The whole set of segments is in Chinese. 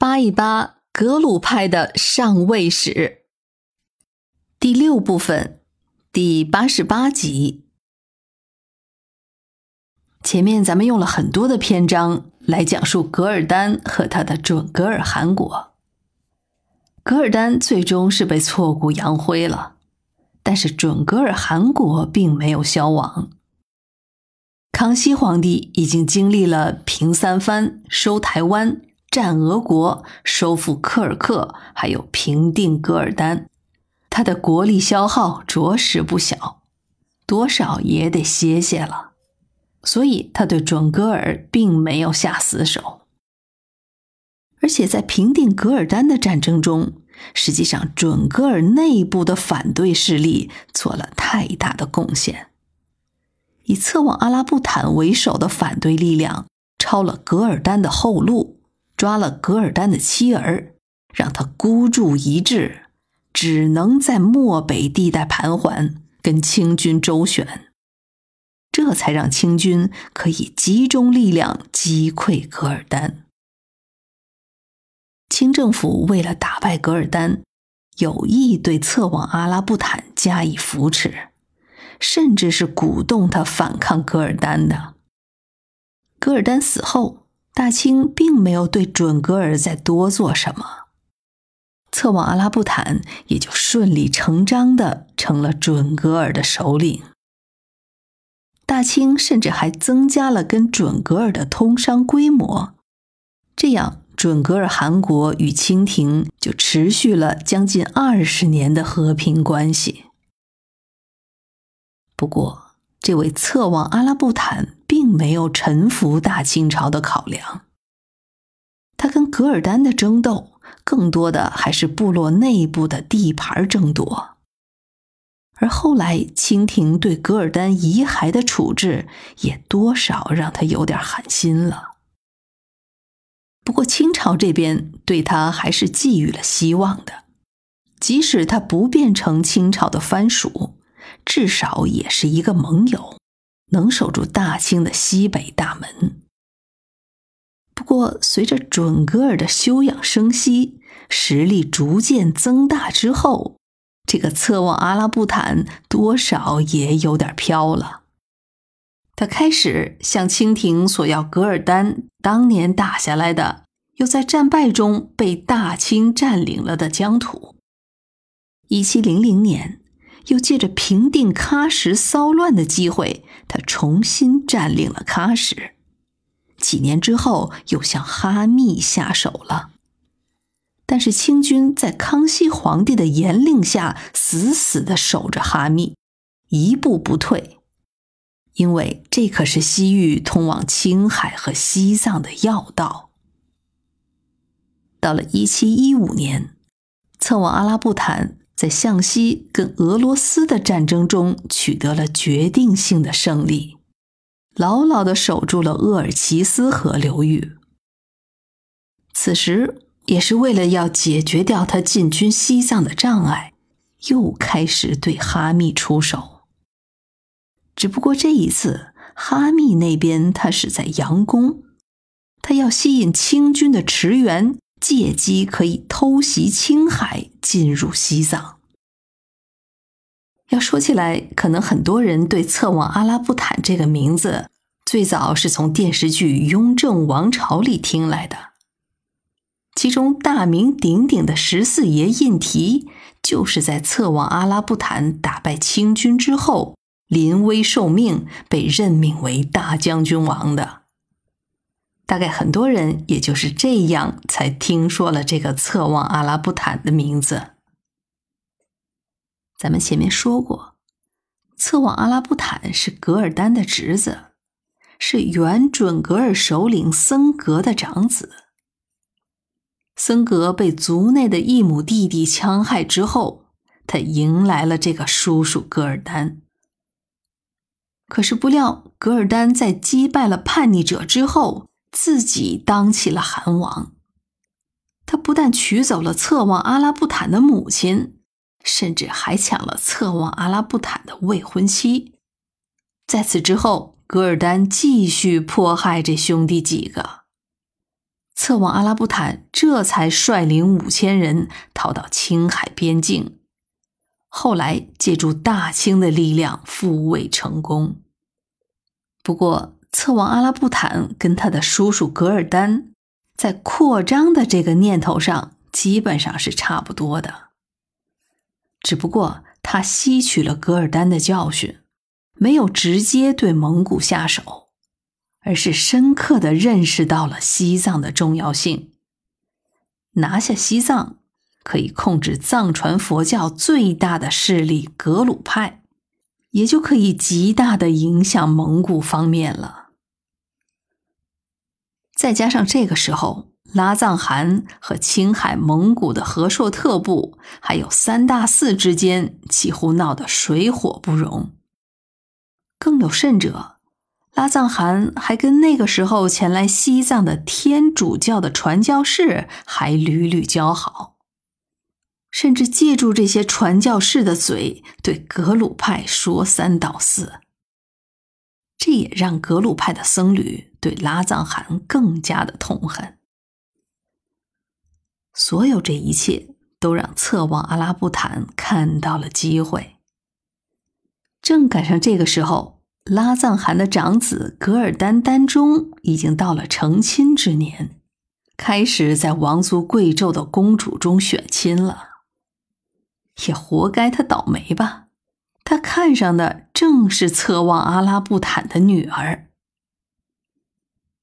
扒一扒格鲁派的上位史，第六部分，第八十八集。前面咱们用了很多的篇章来讲述噶尔丹和他的准噶尔汗国。噶尔丹最终是被挫骨扬灰了，但是准噶尔汗国并没有消亡。康熙皇帝已经经历了平三藩、收台湾。战俄国，收复科尔克，还有平定噶尔丹，他的国力消耗着实不小，多少也得歇歇了。所以他对准噶尔并没有下死手。而且在平定噶尔丹的战争中，实际上准噶尔内部的反对势力做了太大的贡献。以策妄阿拉布坦为首的反对力量抄了噶尔丹的后路。抓了噶尔丹的妻儿，让他孤注一掷，只能在漠北地带盘桓，跟清军周旋，这才让清军可以集中力量击溃噶尔丹。清政府为了打败噶尔丹，有意对策妄阿拉布坦加以扶持，甚至是鼓动他反抗噶尔丹的。噶尔丹死后。大清并没有对准噶尔再多做什么，策妄阿拉布坦也就顺理成章的成了准噶尔的首领。大清甚至还增加了跟准噶尔的通商规模，这样准噶尔汗国与清廷就持续了将近二十年的和平关系。不过，这位策妄阿拉布坦。并没有臣服大清朝的考量，他跟噶尔丹的争斗，更多的还是部落内部的地盘争夺。而后来清廷对噶尔丹遗骸的处置，也多少让他有点寒心了。不过清朝这边对他还是寄予了希望的，即使他不变成清朝的藩属，至少也是一个盟友。能守住大清的西北大门。不过，随着准噶尔的休养生息，实力逐渐增大之后，这个侧望阿拉布坦多少也有点飘了。他开始向清廷索要噶尔丹当年打下来的，又在战败中被大清占领了的疆土。一七零零年。又借着平定喀什骚乱的机会，他重新占领了喀什。几年之后，又向哈密下手了。但是清军在康熙皇帝的严令下，死死的守着哈密，一步不退，因为这可是西域通往青海和西藏的要道。到了一七一五年，策往阿拉布坦。在向西跟俄罗斯的战争中取得了决定性的胜利，牢牢的守住了鄂尔齐斯河流域。此时也是为了要解决掉他进军西藏的障碍，又开始对哈密出手。只不过这一次，哈密那边他是在佯攻，他要吸引清军的驰援。借机可以偷袭青海，进入西藏。要说起来，可能很多人对策妄阿拉布坦这个名字，最早是从电视剧《雍正王朝》里听来的。其中大名鼎鼎的十四爷胤禔，就是在策妄阿拉布坦打败清军之后，临危受命，被任命为大将军王的。大概很多人也就是这样才听说了这个侧望阿拉布坦的名字。咱们前面说过，侧望阿拉布坦是噶尔丹的侄子，是原准噶尔首领森格的长子。森格被族内的异母弟弟戕害之后，他迎来了这个叔叔噶尔丹。可是不料，噶尔丹在击败了叛逆者之后。自己当起了汗王，他不但娶走了策妄阿拉布坦的母亲，甚至还抢了策妄阿拉布坦的未婚妻。在此之后，噶尔丹继续迫害这兄弟几个。策王阿拉布坦这才率领五千人逃到青海边境，后来借助大清的力量复位成功。不过，策王阿拉布坦跟他的叔叔噶尔丹在扩张的这个念头上基本上是差不多的，只不过他吸取了噶尔丹的教训，没有直接对蒙古下手，而是深刻的认识到了西藏的重要性。拿下西藏，可以控制藏传佛教最大的势力格鲁派，也就可以极大的影响蒙古方面了。再加上这个时候，拉藏汗和青海蒙古的和硕特部，还有三大寺之间几乎闹得水火不容。更有甚者，拉藏汗还跟那个时候前来西藏的天主教的传教士还屡屡交好，甚至借助这些传教士的嘴对格鲁派说三道四。这也让格鲁派的僧侣对拉藏汗更加的痛恨。所有这一切都让策王阿拉布坦看到了机会。正赶上这个时候，拉藏汗的长子噶尔丹丹中已经到了成亲之年，开始在王族贵胄的公主中选亲了。也活该他倒霉吧。他看上的正是策旺阿拉布坦的女儿。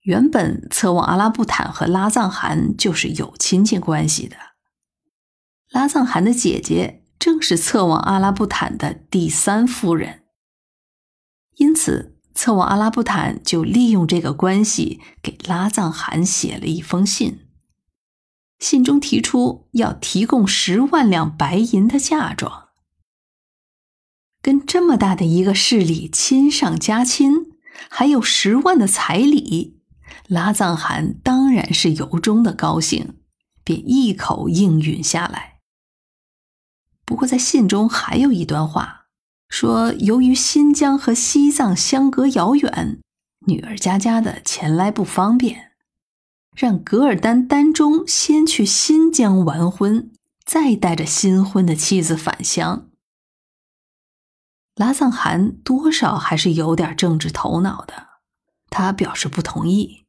原本策旺阿拉布坦和拉藏汗就是有亲戚关系的，拉藏汗的姐姐正是策旺阿拉布坦的第三夫人，因此策旺阿拉布坦就利用这个关系给拉藏汗写了一封信，信中提出要提供十万两白银的嫁妆。跟这么大的一个势力亲上加亲，还有十万的彩礼，拉藏汗当然是由衷的高兴，便一口应允下来。不过在信中还有一段话，说由于新疆和西藏相隔遥远，女儿家家的前来不方便，让噶尔丹丹中先去新疆完婚，再带着新婚的妻子返乡。拉藏汗多少还是有点政治头脑的，他表示不同意。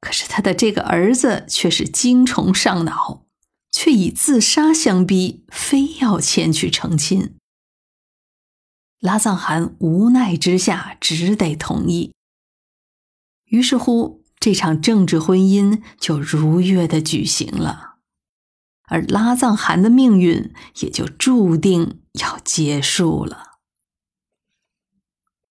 可是他的这个儿子却是精虫上脑，却以自杀相逼，非要前去成亲。拉藏汗无奈之下只得同意。于是乎，这场政治婚姻就如约的举行了，而拉藏汗的命运也就注定要结束了。